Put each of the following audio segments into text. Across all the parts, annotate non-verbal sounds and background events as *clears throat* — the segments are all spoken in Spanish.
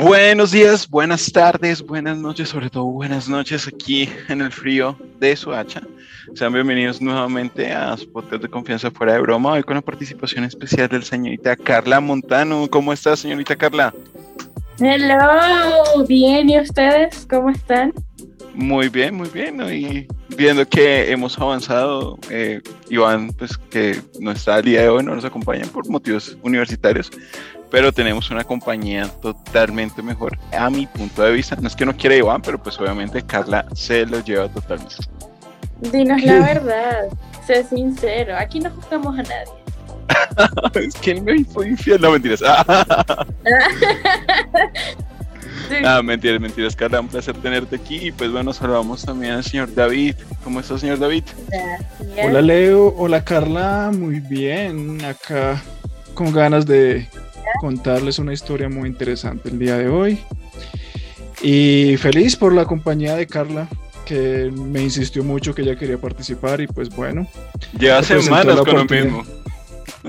Buenos días, buenas tardes, buenas noches, sobre todo buenas noches aquí en el frío de Suacha. Sean bienvenidos nuevamente a su podcast de confianza fuera de broma, hoy con la participación especial del señorita Carla Montano. ¿Cómo está, señorita Carla? Hello, bien, ¿y ustedes cómo están? Muy bien, muy bien, y viendo que hemos avanzado, eh, Iván, pues que no está al día de hoy, no nos acompaña por motivos universitarios, pero tenemos una compañía totalmente mejor a mi punto de vista. No es que no quiera Iván, pero pues obviamente Carla se lo lleva totalmente. Dinos la *laughs* verdad, sé sincero, aquí no juzgamos a nadie. *laughs* es que él me fue infiel, no mentiras. *laughs* Ah, mentiras, mentiras, Carla, un placer tenerte aquí. Y pues bueno, saludamos también al señor David. ¿Cómo está, señor David? Hola, Leo. Hola, Carla. Muy bien. Acá con ganas de contarles una historia muy interesante el día de hoy. Y feliz por la compañía de Carla, que me insistió mucho que ella quería participar y pues bueno. Lleva semanas con lo mismo.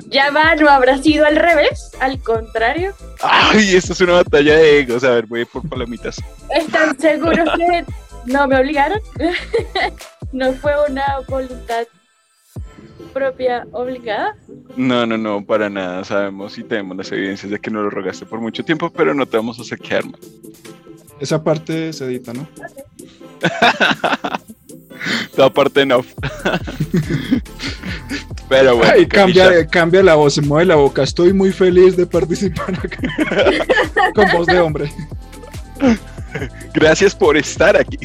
Ya va, no habrá sido al revés, al contrario. Ay, esto es una batalla de egos. A ver, voy por palomitas. ¿Están seguros que no me obligaron? *laughs* ¿No fue una voluntad propia obligada? No, no, no, para nada. Sabemos y tenemos las evidencias de que no lo rogaste por mucho tiempo, pero no te vamos a saquear, man. Esa parte se edita, ¿no? *laughs* Toda parte no. *laughs* Pero bueno. Ay, cambia, cambia la voz, se mueve la boca. Estoy muy feliz de participar acá. *laughs* Con voz de hombre. Gracias por estar aquí.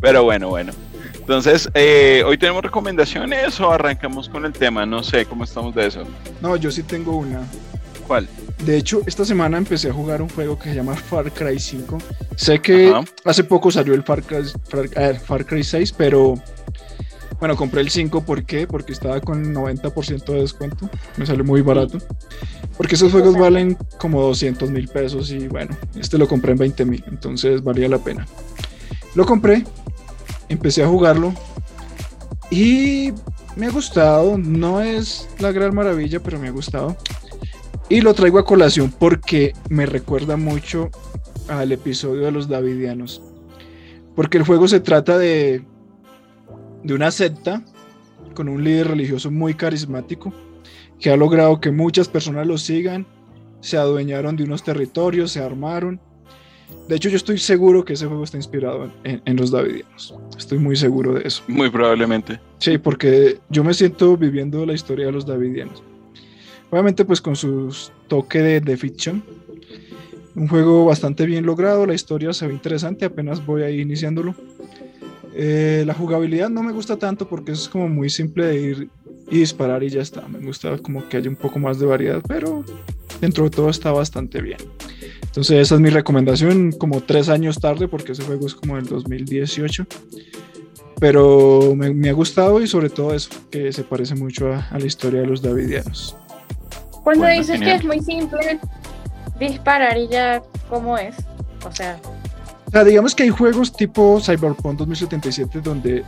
Pero bueno, bueno. Entonces, eh, ¿hoy tenemos recomendaciones o arrancamos con el tema? No sé, ¿cómo estamos de eso? No, yo sí tengo una. ¿Cuál? De hecho, esta semana empecé a jugar un juego que se llama Far Cry 5. Sé que hace poco salió el Far Cry, Far, Cry 6, pero bueno, compré el 5, ¿por qué? Porque estaba con 90% de descuento. Me salió muy barato. Porque esos juegos valen como 200 mil pesos y bueno, este lo compré en 20 mil, entonces valía la pena. Lo compré, empecé a jugarlo y me ha gustado. No es la gran maravilla, pero me ha gustado. Y lo traigo a colación porque me recuerda mucho al episodio de los Davidianos. Porque el juego se trata de, de una secta con un líder religioso muy carismático que ha logrado que muchas personas lo sigan, se adueñaron de unos territorios, se armaron. De hecho, yo estoy seguro que ese juego está inspirado en, en, los Davidianos. Estoy muy seguro de eso. Muy probablemente. Sí, porque yo me siento viviendo la historia de los Davidianos. Obviamente pues con su toque de, de ficción. Un juego bastante bien logrado, la historia se ve interesante, apenas voy ahí iniciándolo. Eh, la jugabilidad no me gusta tanto porque es como muy simple de ir y disparar y ya está. Me gusta como que haya un poco más de variedad, pero dentro de todo está bastante bien. Entonces esa es mi recomendación, como tres años tarde, porque ese juego es como del 2018. Pero me, ha gustado y sobre todo eso, que se parece mucho a, a la historia de los Davidianos. Cuando dices que es muy simple disparar y ya, ¿cómo es? O sea... O sea, digamos que hay juegos tipo Cyberpunk 2077 donde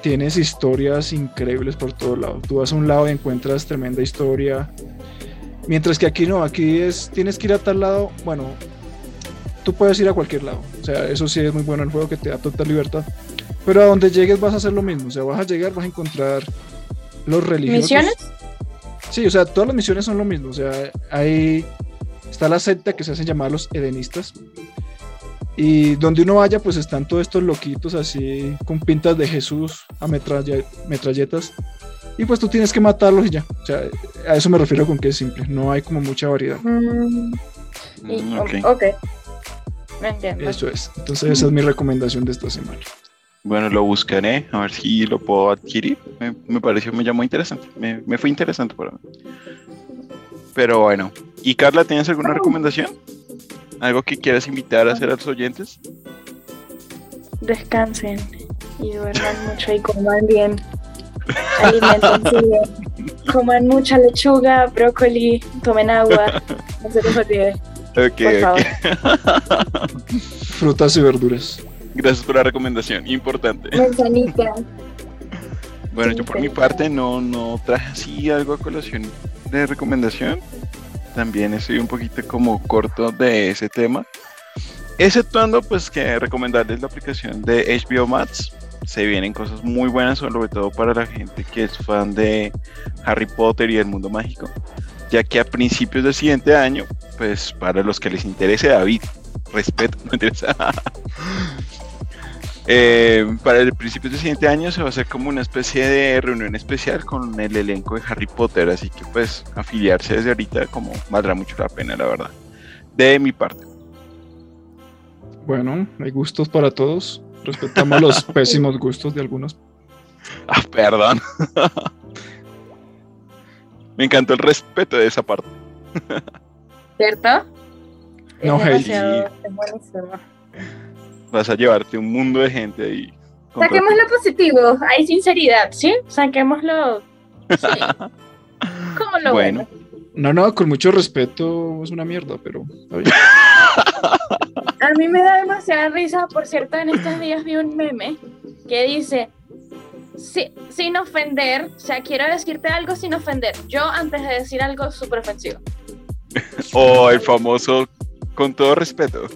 tienes historias increíbles por todo lado. Tú vas a un lado y encuentras tremenda historia. Mientras que aquí no, aquí es, tienes que ir a tal lado, bueno, tú puedes ir a cualquier lado. O sea, eso sí es muy bueno el juego que te da total libertad. Pero a donde llegues vas a hacer lo mismo. O sea, vas a llegar, vas a encontrar los religiosos. ¿Misiones? Sí, o sea, todas las misiones son lo mismo. O sea, ahí está la secta que se hacen llamar los edenistas. Y donde uno vaya, pues están todos estos loquitos así con pintas de Jesús a metralletas. Y pues tú tienes que matarlos y ya. O sea, a eso me refiero con que es simple. No hay como mucha variedad. Mm, Mm, ok. ok. Me entiendo. Eso es. Entonces esa es mi recomendación de esta semana. Bueno, lo buscaré, a ver si lo puedo adquirir. Me, me pareció, me llamó interesante. Me, me fue interesante para mí. Pero bueno. ¿Y Carla, tienes alguna recomendación? ¿Algo que quieras invitar a hacer a los oyentes? Descansen y duerman *laughs* mucho y coman bien. Alimentense *laughs* bien. Coman mucha lechuga, brócoli, tomen agua. No se les olvide. Ok, Por favor. ok. *laughs* Frutas y verduras. Gracias por la recomendación, importante. Manzanita. Bueno, yo por mi parte no, no traje así algo a colación de recomendación. También estoy un poquito como corto de ese tema. Exceptuando pues que recomendarles la aplicación de HBO Max. Se vienen cosas muy buenas, sobre todo para la gente que es fan de Harry Potter y el mundo mágico. Ya que a principios del siguiente año, pues para los que les interese David, respeto, *laughs* no interesa. Eh, para el principio del siguiente año se va a hacer como una especie de reunión especial con el elenco de Harry Potter, así que pues afiliarse desde ahorita como valdrá mucho la pena, la verdad. De mi parte. Bueno, hay gustos para todos. Respetamos los *laughs* pésimos gustos de algunos. Ah, perdón. *laughs* Me encantó el respeto de esa parte. ¿Cierto? No, es hey. Vas a llevarte un mundo de gente ahí. Saquemos lo positivo, hay sinceridad, ¿sí? Saquémoslo. Sí. *laughs* Como lo Bueno. bueno. No, no, con mucho respeto es una mierda, pero. *laughs* A mí me da demasiada risa, por cierto, en estos días vi un meme que dice, "Si- sin ofender, o sea, quiero decirte algo sin ofender, yo antes de decir algo súper ofensivo. *laughs* O el famoso, con todo respeto.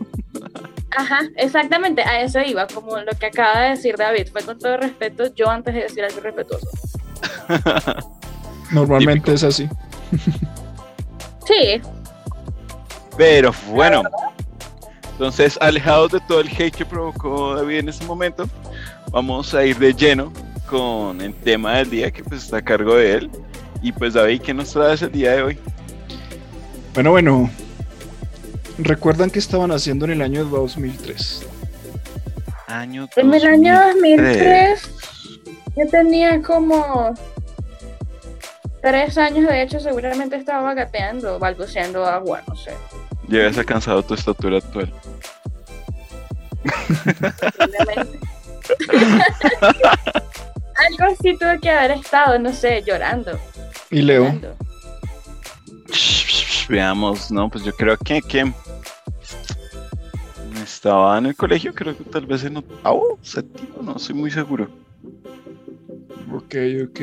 Ajá, exactamente, a eso iba, como lo que acaba de decir David, fue con todo respeto, yo antes de decir algo respetuoso. *laughs* Normalmente Típico. es así. Sí, Pero bueno. Entonces, alejados de todo el hate que provocó David en este momento, vamos a ir de lleno con el tema del día que pues está a cargo de él. Y pues David, ¿qué nos traes el día de hoy? Bueno, bueno. ¿Recuerdan qué estaban haciendo en el año 2003? Año en el año 2003. 2003 yo tenía como tres años, de hecho seguramente estaba gateando, balbuceando agua, no sé. Ya has alcanzado tu estatura actual. Posiblemente. *laughs* Algo así tuve que haber estado, no sé, llorando. Y Leo. llorando. Veamos, no, pues yo creo que, que estaba en el colegio, creo que tal vez en octavo, séptimo, no estoy muy seguro. Ok, ok.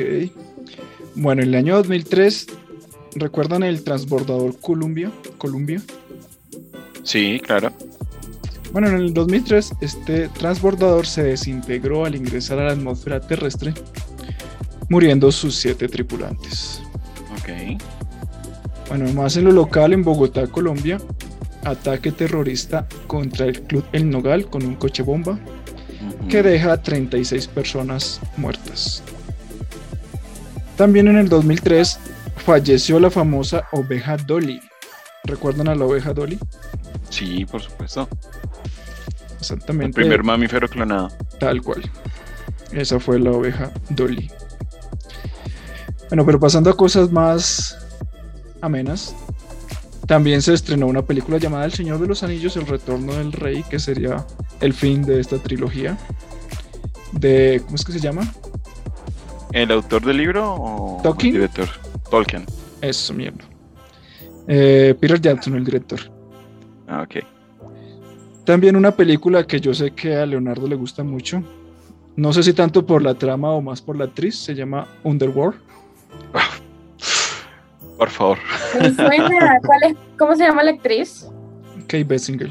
Bueno, en el año 2003, ¿recuerdan el transbordador Columbia? Columbia. Sí, claro. Bueno, en el 2003 este transbordador se desintegró al ingresar a la atmósfera terrestre, muriendo sus siete tripulantes. Ok. Bueno, más en lo local, en Bogotá, Colombia, ataque terrorista contra el Club El Nogal con un coche bomba que deja 36 personas muertas. También en el 2003 falleció la famosa oveja Dolly. ¿Recuerdan a la oveja Dolly? Sí, por supuesto. Exactamente. El primer mamífero clonado. Tal cual. Esa fue la oveja Dolly. Bueno, pero pasando a cosas más amenas. También se estrenó una película llamada El Señor de los Anillos, El Retorno del Rey, que sería el fin de esta trilogía. De, ¿cómo es que se llama? ¿El autor del libro o Tolkien. el director? Tolkien. Eso, mierda. Eh, Peter Jackson, el director. Ah, ok. También una película que yo sé que a Leonardo le gusta mucho. No sé si tanto por la trama o más por la actriz. Se llama Underworld. Por favor. Me suena, ¿cuál es, ¿cómo se llama la actriz? Kate Basinger.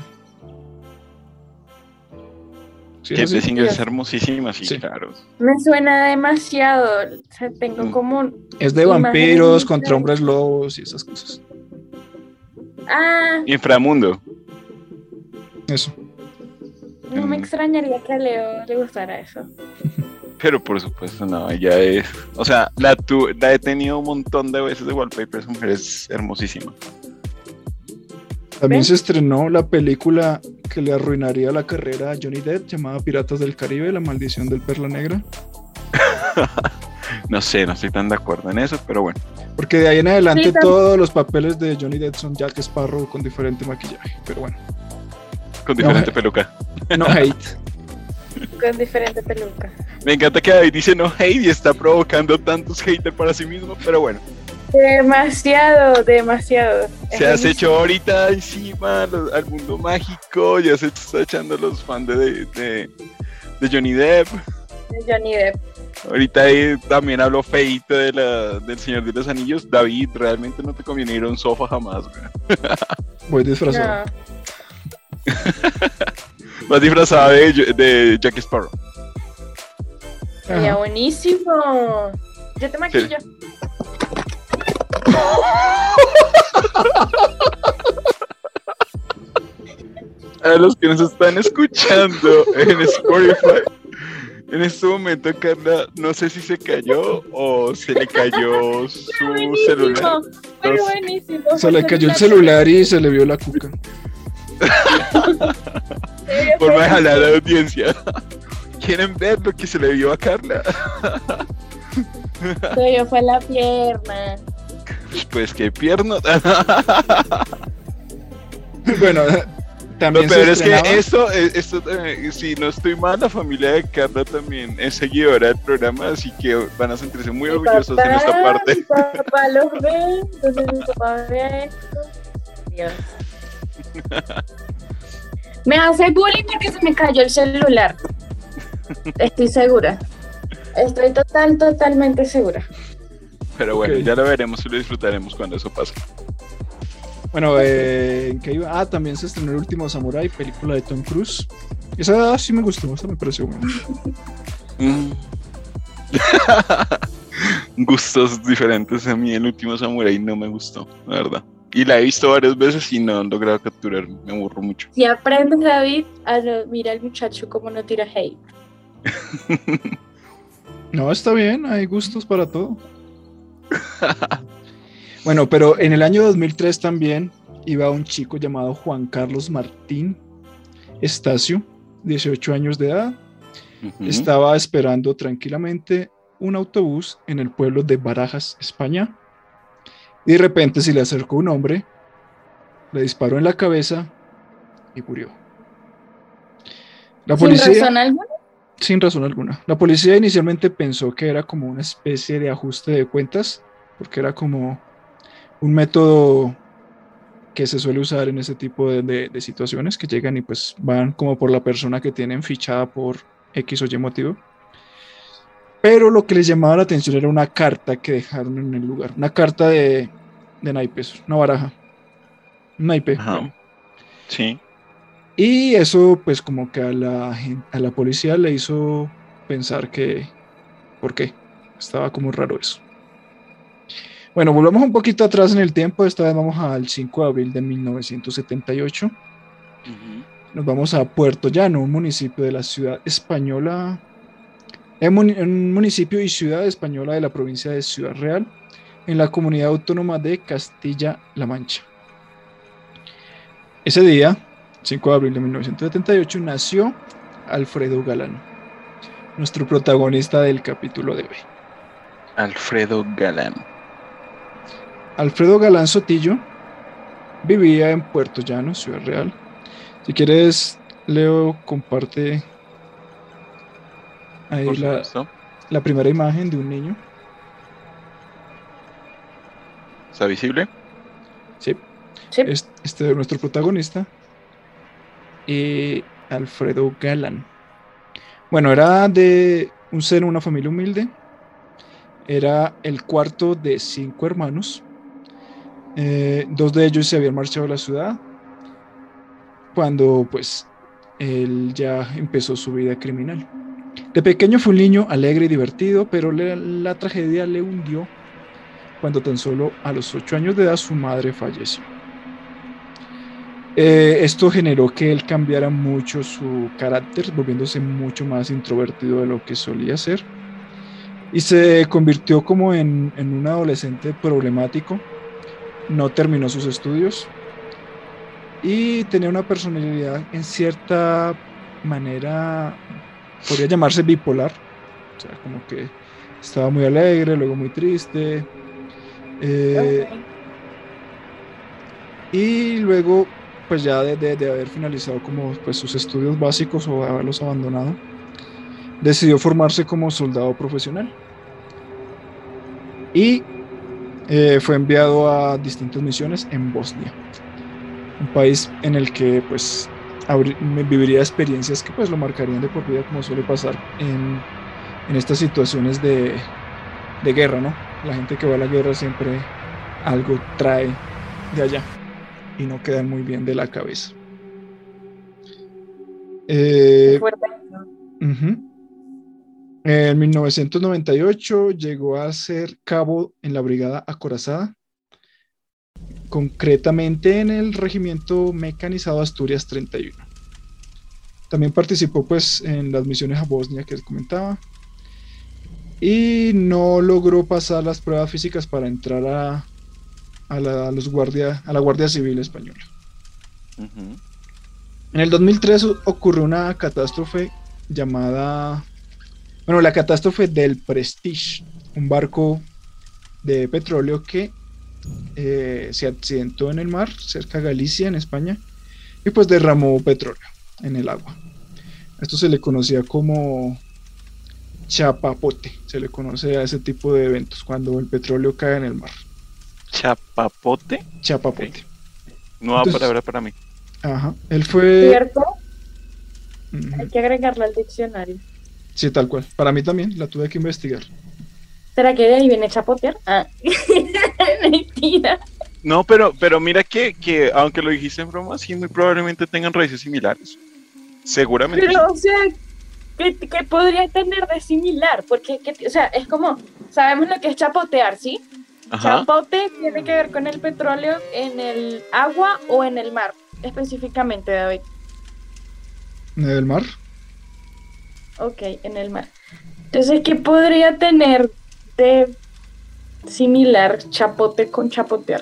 ¿Sí Kate? Basinger es Sí. hermosísima, sí, Sí. claro. Me suena demasiado, o sea, tengo Mm. como. Es de vampiros contra hombres lobos y esas cosas. Ah, Inframundo. Eso. no me Mm. extrañaría que a Leo le gustara eso. *laughs* Pero por supuesto, no, ella es. O sea, la, tu, la he tenido un montón de veces de wallpaper. Esa mujer es hermosísima. También ¿Ven? se estrenó la película que le arruinaría la carrera a Johnny Depp llamada Piratas del Caribe, La maldición del Perla Negra. *laughs* No sé, no estoy tan de acuerdo en eso, pero bueno. Porque de ahí en adelante Sí, todos los papeles de Johnny Depp son Jack Sparrow con diferente maquillaje. Pero bueno, Con diferente peluca. no *laughs* hate. Con diferente peluca. Me encanta que David dice no hate y está provocando tantos haters para sí mismo, pero bueno. Demasiado, demasiado. Es Se has hecho ahorita encima al mundo mágico, ya se está echando los fans de, de, de Johnny Depp. Johnny Depp. Ahorita ahí también hablo feito de la, del Señor de los Anillos. David, realmente no te conviene ir a un sofá jamás, güey. Voy disfrazado. No. *laughs* Vas disfrazada de, de Jack Sparrow. Sería buenísimo. Yo te maquillo. *laughs* A los que nos están escuchando en Spotify, en este momento Carla, no sé si se cayó o se le cayó su Buenísimo. celular. Buenísimo. Se le cayó el celular y se le vio la cuca. *laughs* Fue- jalar a la audiencia. *laughs* ¿Quieren ver lo que se le vio a Carla? *laughs* Tuyo fue la pierna. Pues qué pierna. *laughs* Bueno, también Lo se peor es que estrenaba- esto, eh, esto eh, si no estoy mal, la familia de Carla también es seguidora del programa, así que van a sentirse muy Mi orgullosos nuestra papá- parte. Mi papá los ve, entonces mi papá ve esto. Dios. Me hace bullying porque se me cayó el celular. Estoy segura. Estoy total, totalmente segura. Pero bueno, ya lo veremos y lo disfrutaremos cuando eso pase. Bueno, eh, ¿en qué iba? Ah, también se estrenó El Último Samurai, película de Tom Cruise. Esa sí me gustó, esa me pareció buena. Mm. *laughs* Gustos diferentes a mí, el último Samurai no me gustó, la verdad. Y la he visto varias veces y no he logrado capturar, me aburro mucho. Si aprendes, David, a lo- mira al muchacho como no tira hate. *laughs* No, está bien, hay gustos para todo. *laughs* Bueno, pero en el año 2003 también iba un chico llamado Juan Carlos Martín Estacio, 18 años de edad. Estaba esperando tranquilamente un autobús en el pueblo de Barajas, España. Y de repente se le acercó un hombre, le disparó en la cabeza y murió. La Sin policía, razón alguna. sin razón alguna. La policía inicialmente pensó que era como una especie de ajuste de cuentas, porque era como un método que se suele usar en ese tipo de, de- de situaciones, que llegan y pues van como por la persona que tienen fichada por X o Y motivo. Pero lo que les llamaba la atención era una carta que dejaron en el lugar, una carta de, de naipes, una baraja, un naipe. Ajá. Sí. Y eso, pues, como que a la, a la policía le hizo pensar que. ¿Por qué? Estaba como raro eso. Bueno, volvamos un poquito atrás en el tiempo. Esta vez vamos al 5 de abril de 1978. Ujú. Nos vamos a Puerto Llano, un municipio de la ciudad española. Muni- un municipio y ciudad española de la provincia de Ciudad Real, en la comunidad autónoma de Castilla-La Mancha. Ese día, 5 de abril de 1978, nació Alfredo Galán, nuestro protagonista del capítulo de hoy. Alfredo Galán. Alfredo Galán Sotillo vivía en Puerto Llano, Ciudad Real. Si quieres, Leo comparte ahí Por la, supuesto. la primera imagen de un niño. ¿Está visible? Sí, Sí. es- este es nuestro protagonista. Y Alfredo Galán. Bueno, era de un seno, una familia humilde. Era el cuarto de cinco hermanos. Eh, dos de ellos se habían marchado a la ciudad cuando pues él ya empezó su vida criminal. De pequeño fue un niño alegre y divertido, pero la tragedia le hundió cuando tan solo a los ocho años de edad su madre falleció. Eh, esto generó que él cambiara mucho su carácter, volviéndose mucho más introvertido de lo que solía ser. Y se convirtió como en un adolescente problemático. No terminó sus estudios. Y tenía una personalidad en cierta manera, podría llamarse bipolar. O sea, como que estaba muy alegre, luego muy triste. Eh, y luego, pues ya de, de- haber finalizado como pues, sus estudios básicos o haberlos abandonado, decidió formarse como soldado profesional. Y eh, fue enviado a distintas misiones en Bosnia, un país en el que pues viviría experiencias que pues lo marcarían de por vida como suele pasar en en estas situaciones de, de guerra, ¿no? La gente que va a la guerra siempre algo trae de allá y no queda muy bien de la cabeza. Eh, en 1998 llegó a ser cabo en la Brigada Acorazada, concretamente en el Regimiento Mecanizado Asturias 31. También participó pues en las misiones a Bosnia que les comentaba y no logró pasar las pruebas físicas para entrar a, a, la, los guardia, a la Guardia Civil Española. En el 2003 ocurrió una catástrofe llamada bueno, la catástrofe del Prestige, un barco de petróleo que eh, se accidentó en el mar, cerca de Galicia, en España, y pues derramó petróleo en el agua. Esto se le conocía como chapapote, se le conoce a ese tipo de eventos, cuando el petróleo cae en el mar. ¿Chapapote? Chapapote. Nueva palabra para mí. Ajá, él fue... ¿Cierto? Hay que agregarlo al diccionario. Sí, tal cual. Para mí también, la tuve que investigar. ¿Será que de ahí viene chapotear? Ah, *laughs* *laughs* mentira. No, pero, pero mira que, que, aunque lo dijiste en broma, sí, muy probablemente tengan raíces similares. Seguramente. Pero, o sea, ¿qué, podría tener de similar? Porque, o sea, es como, sabemos lo que es chapotear, ¿sí? Chapote tiene que ver con el petróleo en el agua o en el mar, específicamente, David. ¿En el mar? Ok, en el mar. Entonces, ¿qué podría tener de similar chapote con chapotear?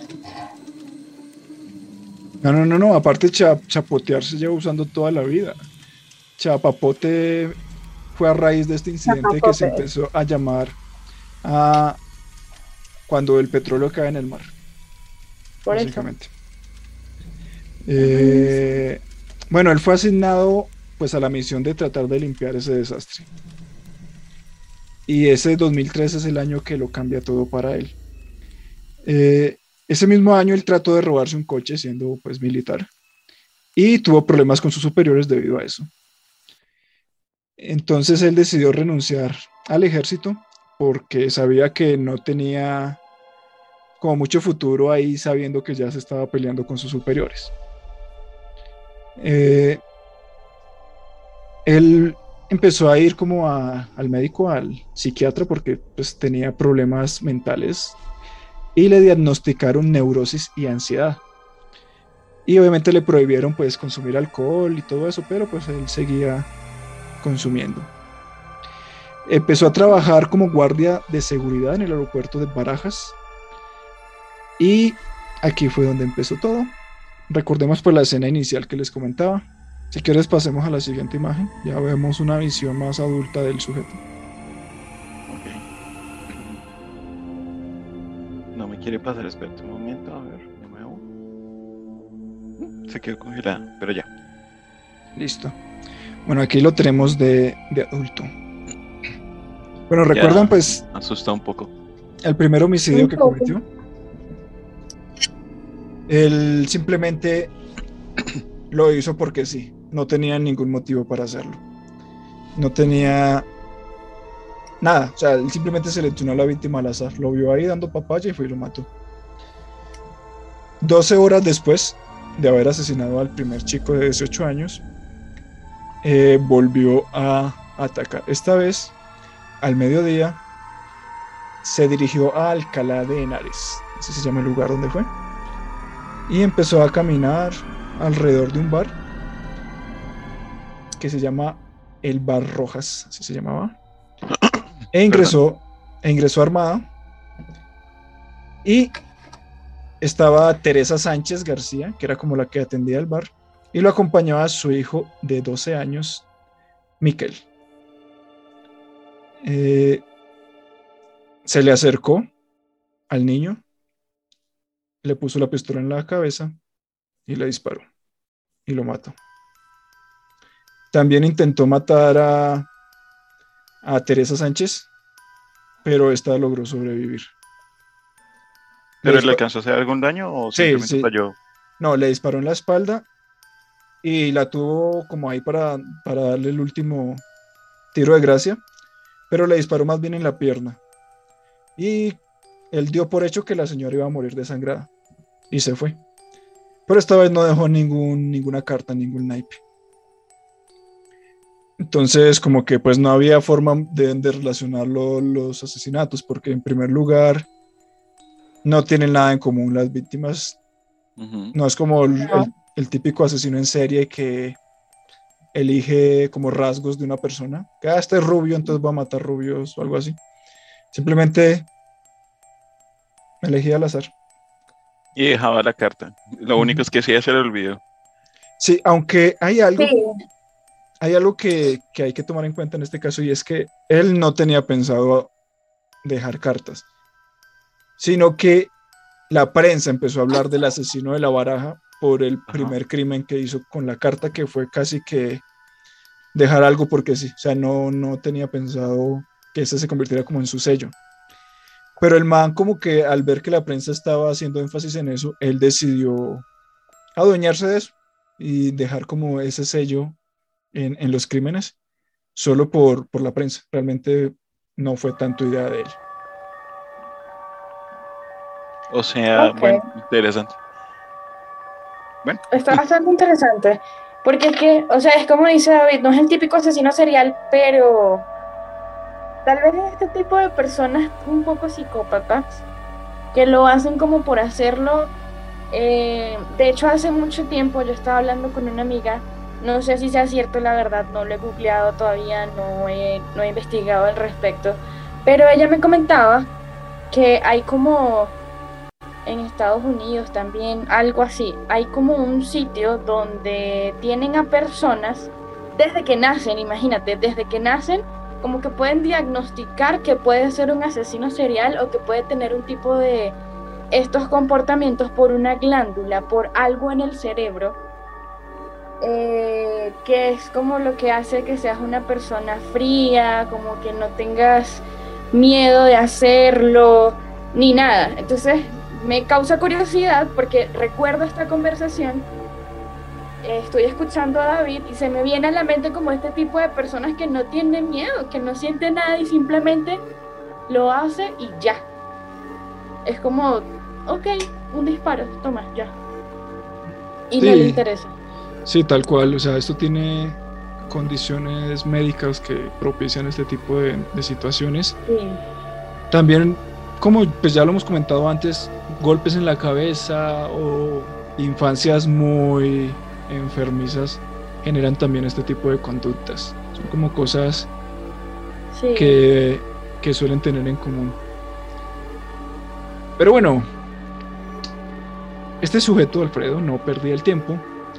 No, no, no, no. Aparte, chapotear se lleva usando toda la vida. Chapapote fue a raíz de este incidente que se empezó a llamar a cuando el petróleo cae en el mar. Por básicamente. Eh, bueno, él fue asignado pues a la misión de tratar de limpiar ese desastre. Y ese 2003 es el año que lo cambia todo para él. Eh, ese mismo año él trató de robarse un coche siendo pues militar y tuvo problemas con sus superiores debido a eso. Entonces él decidió renunciar al ejército porque sabía que no tenía como mucho futuro ahí sabiendo que ya se estaba peleando con sus superiores. Eh, él empezó a ir como al médico, al psiquiatra, porque pues tenía problemas mentales y le diagnosticaron neurosis y ansiedad. Y obviamente le prohibieron pues consumir alcohol y todo eso, pero pues él seguía consumiendo. Empezó a trabajar como guardia de seguridad en el aeropuerto de Barajas. Y aquí fue donde empezó todo. Recordemos pues la escena inicial que les comentaba. Si quieres pasemos a la siguiente imagen. Ya vemos una visión más adulta del sujeto. No me quiere pasar, espera un momento, a ver, de nuevo. Se quedó congelada, pero ya. Listo. Bueno, aquí lo tenemos de, adulto. Bueno, ¿recuerdan pues... Asusta un poco. El primer homicidio que cometió. Él simplemente *clears throat* lo hizo porque sí no tenía ningún motivo para hacerlo. No tenía nada, o sea, él simplemente seleccionó a la víctima al azar, lo vio ahí dando papaya y fue y lo mató. 12 horas después de haber asesinado al primer chico de 18 años, eh, volvió a atacar. Esta vez, al mediodía, se dirigió a Alcalá de Henares, ese se llama el lugar donde fue, y empezó a caminar alrededor de un bar que se llama El Bar Rojas, así se llamaba. *coughs* E ingresó, e ingresó armada. Y estaba Teresa Sánchez García, que era como la que atendía el bar, y lo acompañaba su hijo de 12 años, Miquel. Eh, se le acercó al niño, le puso la pistola en la cabeza y le disparó y lo mató. También intentó matar a, a Teresa Sánchez, pero esta logró sobrevivir. ¿Pero le alcanzó a hacer algún daño o simplemente falló? No, le disparó en la espalda y la tuvo como ahí para, para darle el último tiro de gracia, pero le disparó más bien en la pierna. Y él dio por hecho que la señora iba a morir desangrada y se fue. Pero esta vez no dejó ningún, ninguna carta, ningún naipe. Entonces, como que pues no había forma de, de relacionar los asesinatos, porque en primer lugar no tienen nada en común las víctimas. No es como el, típico asesino en serie que elige como rasgos de una persona. Que ah, este es rubio, entonces va a matar rubios o algo así. Simplemente elegía al azar. Y dejaba la carta. Lo único es que sí se le olvidó. Sí, aunque hay algo, hay algo que, que, hay que tomar en cuenta en este caso y es que él no tenía pensado dejar cartas, sino que la prensa empezó a hablar del asesino de la baraja por el primer crimen que hizo con la carta, que fue casi que dejar algo porque sí, o sea, no, no tenía pensado que ese se convirtiera como en su sello. Pero el man como que al ver que la prensa estaba haciendo énfasis en eso, él decidió adueñarse de eso y dejar como ese sello en, en los crímenes solo por, por la prensa. Realmente no fue tanto idea de él. O sea, bueno, interesante. Bueno. Está bastante interesante. Porque es que, o sea, es como dice David, no es el típico asesino serial, pero tal vez es este tipo de personas un poco psicópatas que lo hacen como por hacerlo. Eh, de hecho, hace mucho tiempo yo estaba hablando con una amiga, no sé si sea cierto la verdad, no lo he googleado todavía, no he, no he investigado al respecto, pero ella me comentaba que hay como en Estados Unidos también, algo así. Hay como un sitio donde tienen a personas desde que nacen, imagínate, desde que nacen, como que pueden diagnosticar que puede ser un asesino serial o que puede tener un tipo de estos comportamientos por una glándula, por algo en el cerebro, eh, que es como lo que hace que seas una persona fría, como que no tengas miedo de hacerlo, ni nada. Entonces, me causa curiosidad porque recuerdo esta conversación, estoy escuchando a David y se me viene a la mente como este tipo de personas que no tienen miedo, que no sienten nada y simplemente lo hace y ya. Es como, ok, un disparo, toma, ya. Y no le interesa. Sí, tal cual, o sea, esto tiene condiciones médicas que propician este tipo de, de situaciones. Sí. También como pues ya lo hemos comentado antes, golpes en la cabeza o infancias muy enfermizas generan también este tipo de conductas. Son como cosas que, que suelen tener en común. Pero bueno, este sujeto, Alfredo, no perdía el tiempo.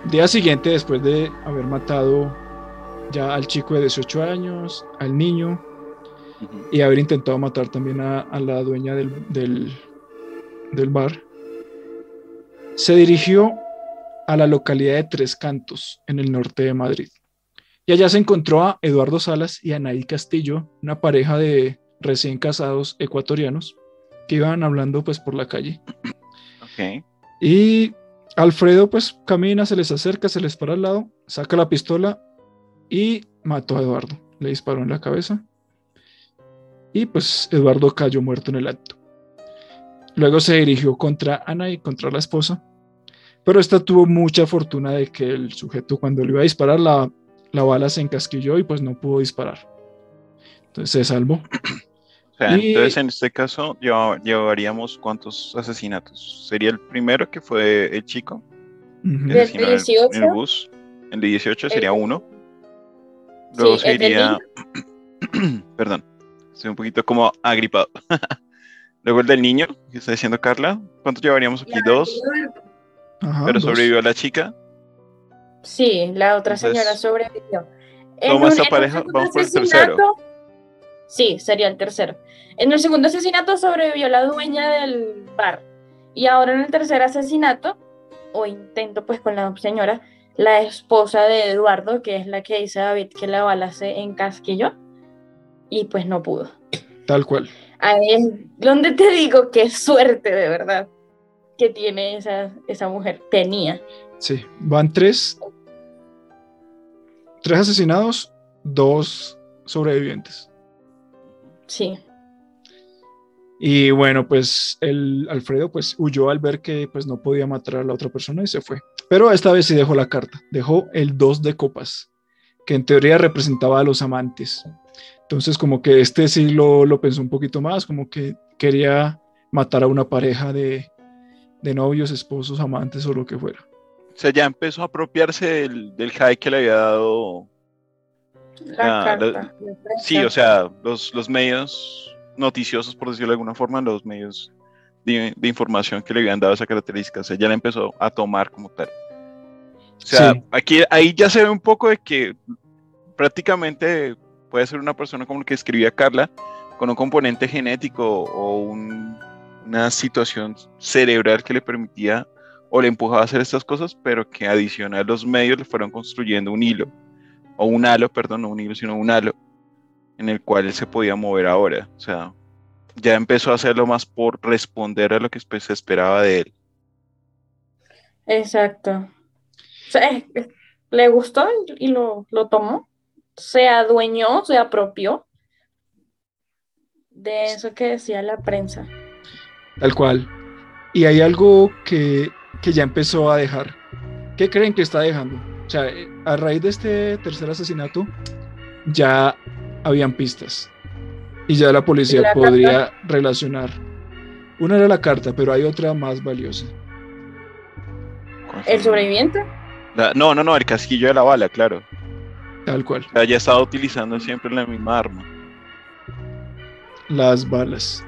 Día siguiente, después de haber matado ya al chico de 18 años, al niño, y haber intentado matar también a, la dueña del, bar, se dirigió a la localidad de Tres Cantos, en el norte de Madrid. Y allá se encontró a Eduardo Salas y a Anaí Castillo, una pareja de recién casados ecuatorianos que iban hablando pues por la calle. Y Alfredo pues camina, se les acerca, se les para al lado, saca la pistola y mató a Eduardo. Le disparó en la cabeza y pues Eduardo cayó muerto en el acto. Luego se dirigió contra Ana y contra la esposa, pero esta tuvo mucha fortuna de que el sujeto cuando le iba a disparar la, la bala se encasquilló y pues no pudo disparar. Entonces se salvó. *clears throat* entonces en este caso llevaríamos cuántos asesinatos. Sería el primero que fue el chico. el, de 18. En el bus. El de 18 sería uno. Luego sería... *clears throat* Perdón. Estoy un poquito como agripado. *laughs* Luego el del niño, que está diciendo Carla. ¿Cuánto llevaríamos aquí? Dos. Pero sobrevivió la chica. Sí, la otra señora sobrevivió. ¿Cómo esta pareja? Vamos por el tercero. Sí, sería el tercero. En el segundo asesinato sobrevivió la dueña del bar. Y ahora en el tercer asesinato, o intento pues con la señora, la esposa de Eduardo, que es la que dice David que la bala se encasquilló y pues no pudo. Tal cual. Ahí es donde te digo qué suerte de verdad que tiene esa, esa mujer. Tenía. Sí, van tres. Tres asesinados, dos sobrevivientes. Sí. Y bueno, pues el Alfredo pues huyó al ver que pues no podía matar a la otra persona y se fue. Pero esta vez sí dejó la carta, dejó el 2 de copas, que en teoría representaba a los amantes. Entonces como que este sí lo, lo pensó un poquito más, como que quería matar a una pareja de, de novios, esposos, amantes o lo que fuera. O sea, ya empezó a apropiarse del, del high que le había dado. La Ah, carta. lo- la Sí, o sea, los, los medios noticiosos, por decirlo de alguna forma, los medios de, de información que le habían dado esa característica. O sea, ya la empezó a tomar como tal. O sea, Sí. aquí, ahí ya se ve un poco de que prácticamente puede ser una persona como la que escribía Carla, con un componente genético o un- una situación cerebral que le permitía o le empujaba a hacer estas cosas, pero que adicional los medios le fueron construyendo un hilo, o un halo, perdón, no un hilo, sino un halo, en el cual él se podía mover ahora. O sea, ya empezó a hacerlo más por responder a lo que pues, se esperaba de él. Exacto. O sea, le gustó y lo, lo tomó. Se adueñó, se apropió de eso que decía la prensa. Tal cual. Y hay algo que, que ya empezó a dejar. ¿Qué creen que está dejando? O sea, eh, a raíz de este tercer asesinato, ya habían pistas. Y ya la policía ¿La podría relacionar. Una era la carta, pero hay otra más valiosa. ¿El sobreviviente? La- no, no, no, el casquillo de la bala, claro. Tal cual. O sea, ya estaba utilizando siempre la misma arma. Las balas.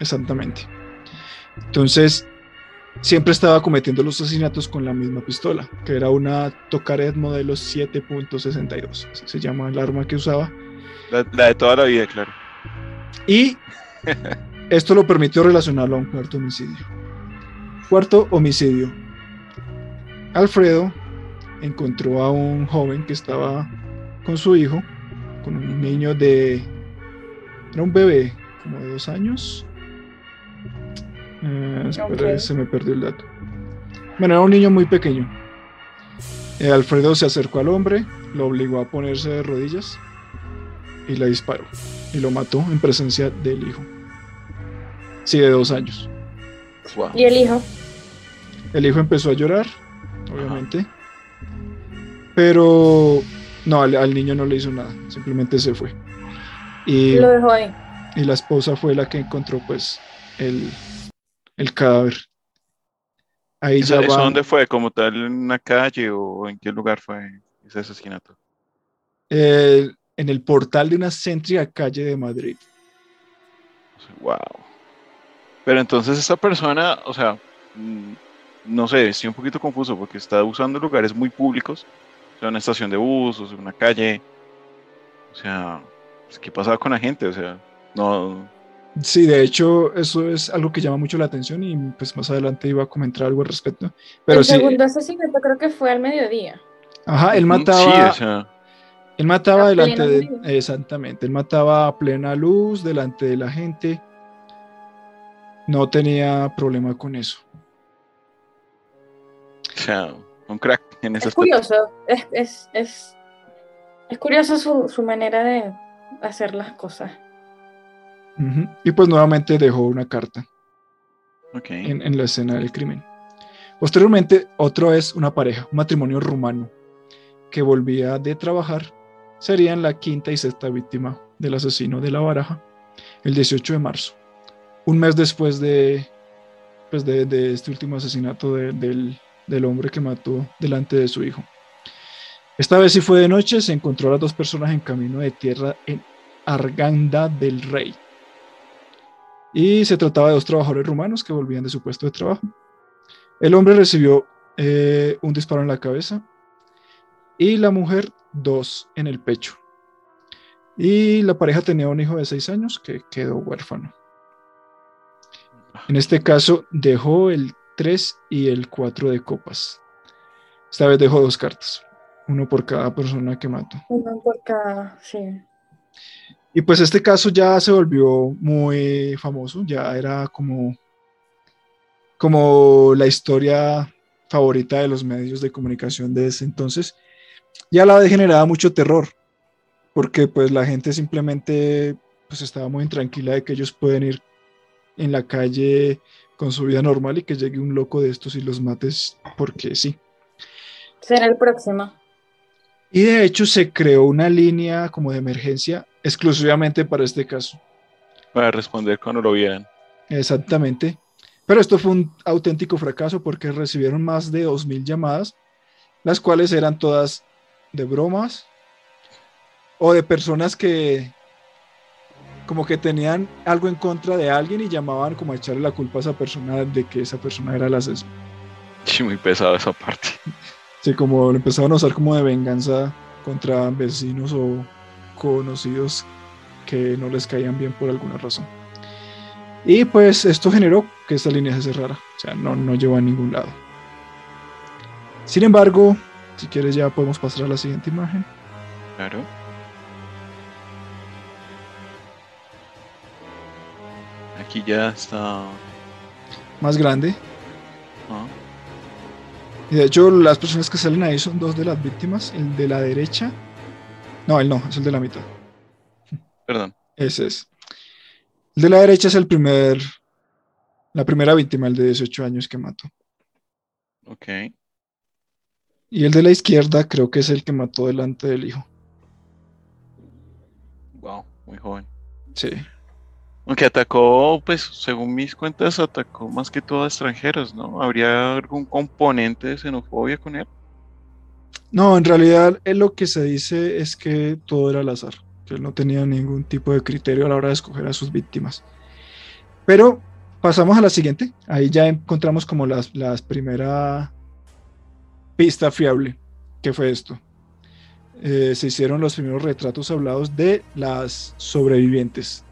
Exactamente. Entonces, siempre estaba cometiendo los asesinatos con la misma pistola, que era una Tokaret modelo 7.62. Así se llama el arma que usaba. La, la de toda la vida, claro. Y *laughs* esto lo permitió relacionarlo a un cuarto homicidio. Cuarto homicidio. Alfredo encontró a un joven que estaba con su hijo, con un niño de... Era un bebé, como de dos años. Eh, espera, se me perdió el dato. Bueno, era un niño muy pequeño. Eh, Alfredo se acercó al hombre, lo obligó a ponerse de rodillas y le disparó y lo mató en presencia del hijo. Sí, de dos años. Wow. ¿Y el hijo? El hijo empezó a llorar, obviamente, pero no, al, al niño no le hizo nada, simplemente se fue. Y, Lo dejó ahí. y la esposa fue la que encontró pues el, el cadáver. Ahí ¿Eso, ya eso dónde fue? ¿Como tal en una calle o en qué lugar fue ese asesinato? eh, en el portal de una céntrica calle de Madrid. Wow. Pero entonces esta persona, o sea, mm, no sé, estoy un poquito confuso porque está usando lugares muy públicos, o sea, una estación de bus, o sea, una calle. O sea, pues, ¿qué pasaba con la gente? O sea, no. Sí, de hecho, eso es algo que llama mucho la atención y pues más adelante iba a comentar algo al respecto. Pero el sí, segundo asesinato creo que fue al mediodía. ajá, él mataba, Sí, o sea, él mataba A delante de, luz. exactamente, él mataba a plena luz delante de la gente. No tenía problema con eso. o sea, un crack en ese Es curioso, es, es, es, es curioso su, su manera de hacer las cosas. Y pues nuevamente dejó una carta en, en la escena del crimen. Posteriormente, otro es una pareja, un matrimonio rumano, que volvía de trabajar. Serían la quinta y sexta víctima del asesino de la baraja, el 18 de marzo, un mes después de, pues de, de este último asesinato de- del, del hombre que mató delante de su hijo. Esta vez sí fue de noche, se encontró a las dos personas en camino de tierra en Arganda del Rey. Y se trataba de dos trabajadores rumanos que volvían de su puesto de trabajo. El hombre recibió eh, un disparo en la cabeza y la mujer dos en el pecho. Y la pareja tenía un hijo de seis años que quedó huérfano. En este caso dejó el 3 y el 4 de copas. Esta vez dejó dos cartas, uno por cada persona que mató. Uno por cada, sí. Y pues este caso ya se volvió muy famoso, ya era como, como la historia favorita de los medios de comunicación de ese entonces. Ya la generaba mucho terror, porque pues la gente simplemente pues estaba muy intranquila de que ellos pueden ir en la calle con su vida normal y que llegue un loco de estos y los mates porque sí. Será el próximo. Y de hecho se creó una línea como de emergencia exclusivamente para este caso. Para responder cuando lo vieran. Exactamente. Pero esto fue un auténtico fracaso porque recibieron más de 2.000 llamadas, las cuales eran todas de bromas o de personas que como que tenían algo en contra de alguien y llamaban como a echarle la culpa a esa persona de que esa persona era el asesino. Sí, muy pesado esa parte. Sí, como lo empezaban a usar como de venganza contra vecinos o conocidos que no les caían bien por alguna razón. Y pues esto generó que esta línea se cerrara, o sea, no, no llevó a ningún lado. Sin embargo, si quieres ya podemos pasar a la siguiente imagen. Claro. Aquí ya está más grande. Y de hecho, las personas que salen ahí son dos de las víctimas. El de la derecha. No, el no, es el de la mitad. Perdón. Ese es. El de la derecha es el primer. La primera víctima, el de 18 años que mató. Ok. Y el de la izquierda creo que es el que mató delante del hijo. Wow, muy joven. Sí. Aunque atacó, pues según mis cuentas, atacó más que todo a extranjeros, ¿no? ¿Habría algún componente de xenofobia con él? No, en realidad él lo que se dice es que todo era al azar, que él no tenía ningún tipo de criterio a la hora de escoger a sus víctimas. Pero pasamos a la siguiente, ahí ya encontramos como las, las primera pista fiable, que fue esto. Eh, se hicieron los primeros retratos hablados de las sobrevivientes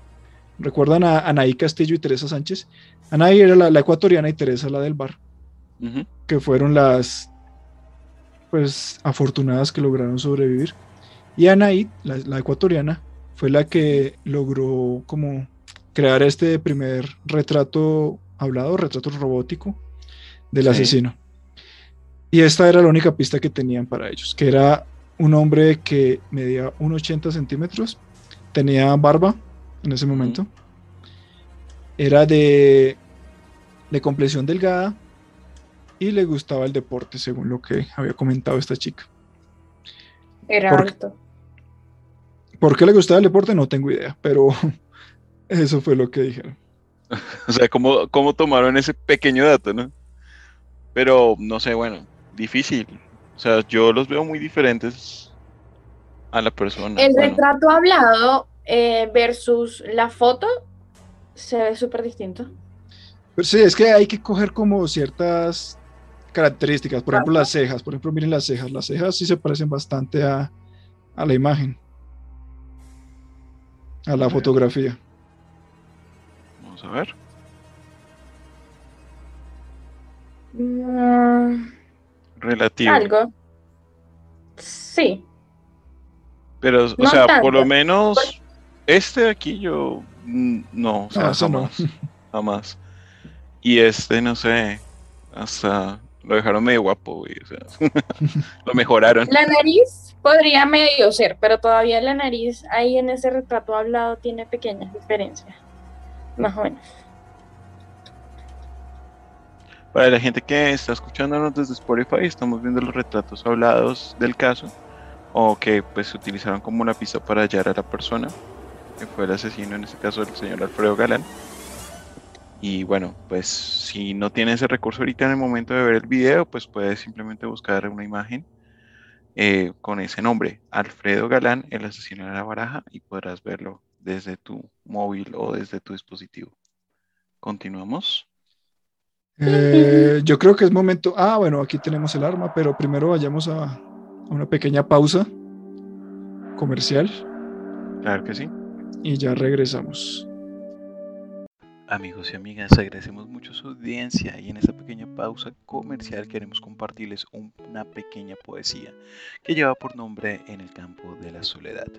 ¿Recuerdan a Anaí Castillo y Teresa Sánchez? Anaí era la, ecuatoriana y Teresa la del bar, que fueron las pues afortunadas que lograron sobrevivir. Y Anaí, la, ecuatoriana, fue la que logró como crear este primer retrato hablado, retrato robótico del asesino. Y esta era la única pista que tenían para ellos, que era un hombre que medía 1,80 centímetros, tenía barba, en ese momento. Era de, de complexión delgada y le gustaba el deporte, según lo que había comentado esta chica. Era alto. ¿Por qué le gustaba el deporte? No tengo idea, pero *laughs* eso fue lo que dijeron. *laughs* o sea, ¿cómo, ¿cómo tomaron ese pequeño dato, no? Pero, no sé, bueno, difícil. O sea, yo los veo muy diferentes a la persona. El retrato hablado eh, versus la foto se ve súper distinto. Pues sí, es que hay que coger como ciertas características, por ejemplo las cejas, por ejemplo miren las cejas, las cejas sí se parecen bastante a, la imagen, a la fotografía. Vamos a ver. Mm, Relativo. Algo. Sí. Pero, o sea, por lo menos este de aquí yo mm, no, o sea, ah, jamás, jamás. Y este, no sé, hasta lo dejaron medio guapo, güey, o sea, *laughs* lo mejoraron. La nariz podría medio ser, pero todavía la nariz ahí en ese retrato hablado tiene pequeñas diferencias, más o menos. Para la gente que está escuchándonos desde Spotify, estamos viendo los retratos hablados del caso o que pues se utilizaron como una pista para hallar a la persona que fue el asesino, en este caso el señor Alfredo Galán. Y bueno, pues si no tiene ese recurso ahorita en el momento de ver el video, pues puedes simplemente buscar una imagen eh, con ese nombre, Alfredo Galán, el asesino de la baraja, y podrás verlo desde tu móvil o desde tu dispositivo. Continuamos. Eh, yo creo que es momento. Ah, bueno, aquí tenemos el arma, pero primero vayamos a una pequeña pausa comercial. Claro que sí y ya regresamos. Amigos y amigas, agradecemos mucho su audiencia y en esta pequeña pausa comercial queremos compartirles una pequeña poesía que lleva por nombre En el campo de la soledad.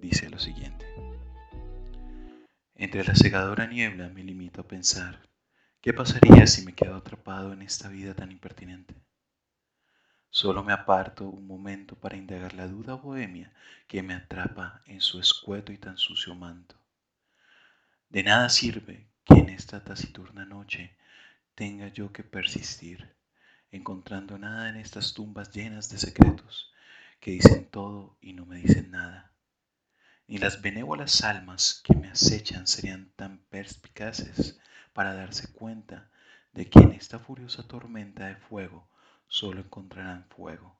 Dice lo siguiente. Entre la cegadora niebla me limito a pensar, ¿qué pasaría si me quedo atrapado en esta vida tan impertinente? Solo me aparto un momento para indagar la duda bohemia que me atrapa en su escueto y tan sucio manto. De nada sirve que en esta taciturna noche tenga yo que persistir, encontrando nada en estas tumbas llenas de secretos que dicen todo y no me dicen nada. Ni las benévolas almas que me acechan serían tan perspicaces para darse cuenta de que en esta furiosa tormenta de fuego solo encontrarán fuego.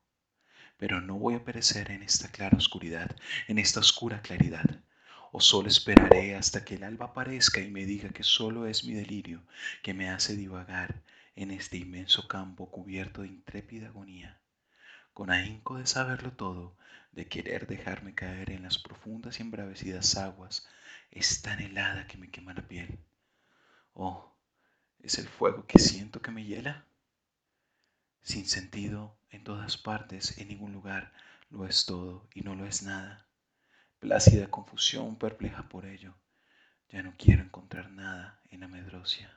Pero no voy a perecer en esta clara oscuridad, en esta oscura claridad. O solo esperaré hasta que el alba aparezca y me diga que solo es mi delirio que me hace divagar en este inmenso campo cubierto de intrépida agonía, con ahínco de saberlo todo, de querer dejarme caer en las profundas y embravecidas aguas, es tan helada que me quema la piel. Oh, ¿es el fuego que siento que me hiela? sin sentido en todas partes, en ningún lugar, lo es todo y no lo es nada. Plácida confusión perpleja por ello. Ya no quiero encontrar nada en Amedrosia.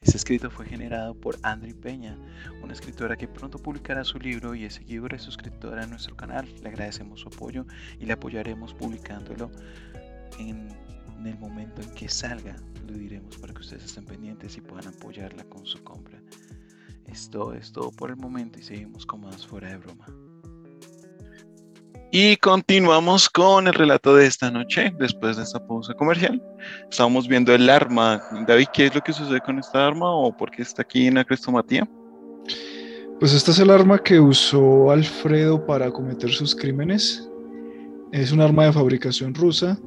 Este escrito fue generado por Andri Peña, una escritora que pronto publicará su libro y es seguidora y suscriptora a nuestro canal. Le agradecemos su apoyo y le apoyaremos publicándolo en, en el momento en que salga. Lo diremos para que ustedes estén pendientes y puedan apoyarla con su compra. Esto es todo por el momento y seguimos con más fuera de broma. Y continuamos con el relato de esta noche, después de esta pausa comercial. Estamos viendo el arma. David, ¿qué es lo que sucede con esta arma o por qué está aquí en la crestomatía? Pues esta es el arma que usó Alfredo para cometer sus crímenes. Es un arma de fabricación rusa.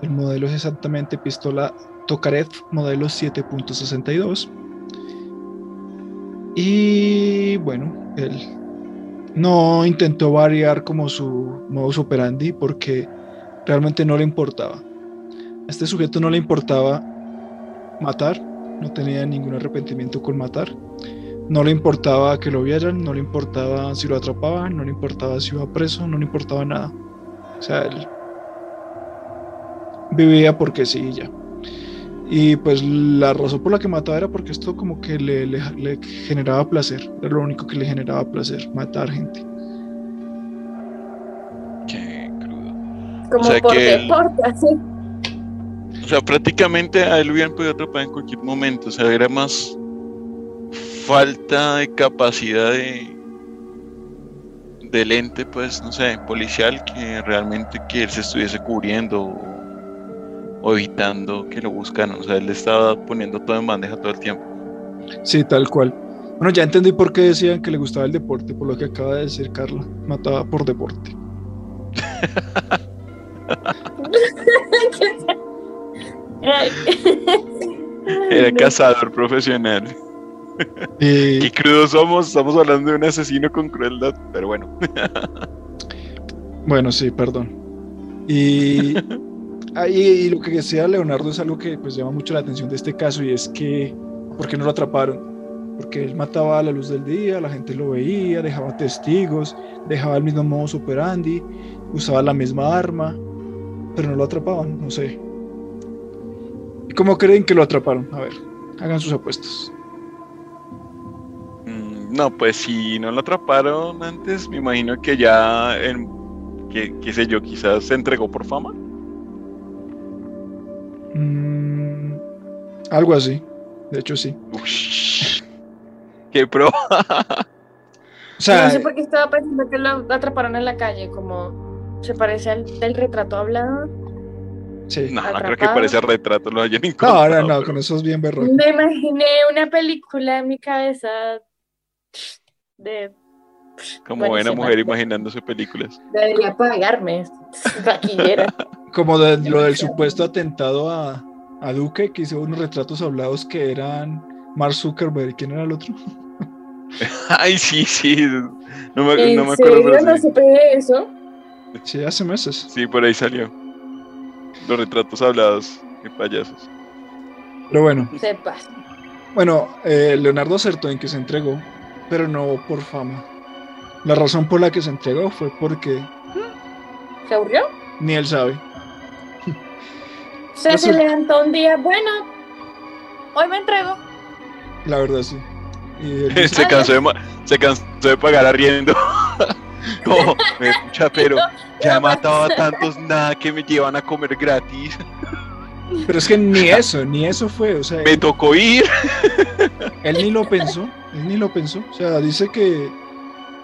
El modelo es exactamente pistola Tokarev modelo 7.62 y bueno, él no intentó variar como su modus operandi porque realmente no le importaba. A este sujeto no le importaba matar, no tenía ningún arrepentimiento con matar. No le importaba que lo vieran, no le importaba si lo atrapaban, no le importaba si iba preso, no le importaba nada. O sea, él vivía porque sí ya. Y pues la razón por la que mataba era porque esto como que le, le, generaba placer. Era lo único que le generaba placer, matar gente. Qué crudo. Como por deporte, así. O sea, prácticamente a él hubieran podido atrapar en cualquier momento. O sea, era más falta de capacidad de del ente, pues, no sé, policial, que realmente que él se estuviese cubriendo o evitando que lo buscaran. O sea, él le estaba poniendo todo en bandeja todo el tiempo. Sí, tal cual. Bueno, ya entendí por qué decían que le gustaba el deporte, por lo que acaba de decir Carla. Mataba por deporte. *laughs* Era cazador profesional. Y... *laughs* Qué crudos somos, estamos hablando de un asesino con crueldad, pero bueno. *laughs* bueno, sí, perdón. Y y lo que decía Leonardo es algo que pues llama mucho la atención de este caso y es que, ¿por qué no lo atraparon? Porque él mataba a la luz del día, la gente lo veía, dejaba testigos, dejaba el mismo modus operandi, usaba la misma arma, pero no lo atrapaban, no sé. ¿Y cómo creen que lo atraparon? A ver, hagan sus apuestas. Mm, no, pues si no lo atraparon antes, me imagino que ya, en, que, qué sé yo, quizás se entregó por fama. Mm, algo así. De hecho, sí. ¡Qué pro! *laughs* o sea, no sé por qué estaba pensando que lo atraparon en la calle, como se parece al del retrato hablado. Sí. No, no creo que parece el retrato, lo hayan encontrado. No, no, no, con esos bien berrocos. Me imaginé una película en mi cabeza de como buena mujer imaginándose películas. Debería pagarme, *laughs* *laughs* Como de, lo del supuesto atentado a, a, Duque, que hizo unos retratos hablados que eran Mark Zuckerberg. ¿Quién era el otro? *laughs* Ay, sí, sí. No me, no me acuerdo. Serio? ¿No supe de eso? Sí, hace meses. Sí, por ahí salió. Los retratos hablados. Qué payasos. Pero bueno. Sepas. Bueno, eh, Leonardo acertó en que se entregó, pero no por fama. La razón por la que se entregó fue porque. ¿Se aburrió? Ni él sabe. Sea, se levantó un día, bueno, hoy me entrego. La verdad sí. *laughs* se, cansó de, se cansó de pagar arriendo. *laughs* no, me escucha, pero ya he matado a tantos nada que me llevan a comer gratis. Pero es que ni eso, ni eso fue, o sea. Me tocó ir. *laughs* Él ni lo pensó, él ni lo pensó. O sea, dice que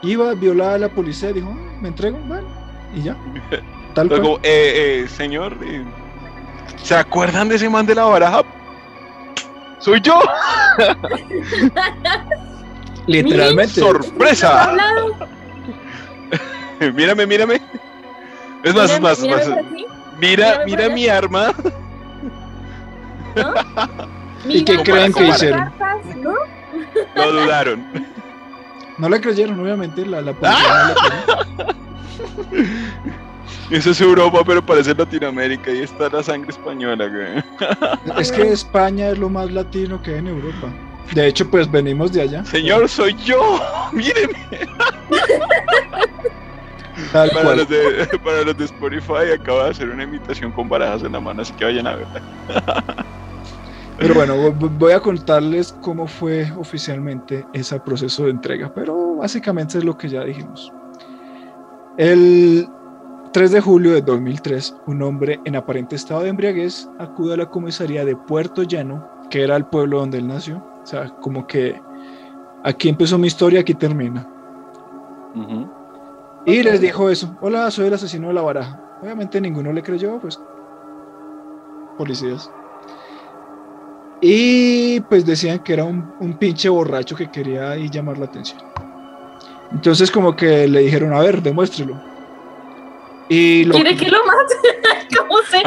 iba, violaba a la policía, dijo, ah, me entrego, bueno, y ya. Tal Luego, eh, eh, señor, eh, ¿se acuerdan de ese man de la baraja? ¡Soy yo! *laughs* Literalmente. ¡Sorpresa! *laughs* mírame, mírame. Es más, es más, más. Mira, mira mi arma. *laughs* ¿Y qué creen que hicieron? ¿no? Lo dudaron. No le creyeron, obviamente, la, la policía Eso es Europa, pero parece Latinoamérica. y está la sangre española, güey. *laughs* Es que España es lo más latino que hay en Europa. De hecho, pues venimos de allá. Señor, soy yo. *laughs* Míreme. para, los de, para los de Spotify acaba de hacer una invitación con barajas en la mano, así que vayan a verla. *laughs* Pero bueno, voy a contarles cómo fue oficialmente ese proceso de entrega, pero básicamente es lo que ya dijimos. El 3 de julio de 2003, un hombre en aparente estado de embriaguez acude a la comisaría de Puerto Llano, que era el pueblo donde él nació. O sea, como que aquí empezó mi historia, aquí termina. Y les dijo eso, hola, soy el asesino de la baraja. Obviamente ninguno le creyó, pues policías. Y pues decían que era un, un pinche borracho que quería ahí llamar la atención. Entonces como que le dijeron, a ver, demuéstrelo. Y ¿Quiere que, lo mate? *laughs* ¿Cómo se,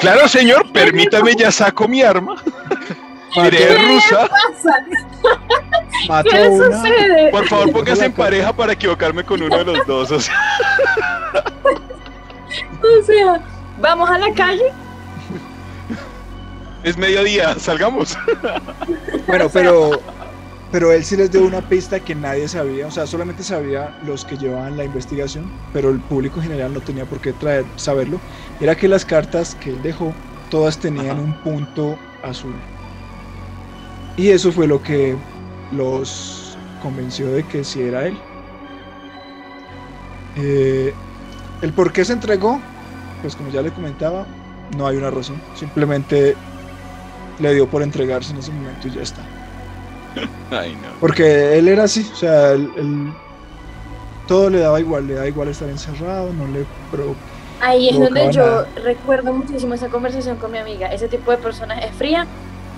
claro, señor, permítame, ya saco mi arma. ¿Qué rusa. ¿Qué sucede? Por favor, póngase en pareja para equivocarme con uno de los dos. O sea, o sea vamos a la calle es mediodía, salgamos. Bueno, pero, pero él sí les dio una pista que nadie sabía, o sea, solamente sabía los que llevaban la investigación, pero el público general no tenía por qué traer, saberlo. Era que las cartas que él dejó, todas tenían un punto azul. Y eso fue lo que los convenció de que sí era él. Eh, el por qué se entregó, pues como ya le comentaba, no hay una razón. Simplemente le dio por entregarse en ese momento y ya está. *laughs* Ay, no. Porque él era así, o sea, todo le daba igual, le da igual estar encerrado, no le pro, Ahí es donde yo recuerdo muchísimo esa conversación con mi amiga. Ese tipo de personas es fría.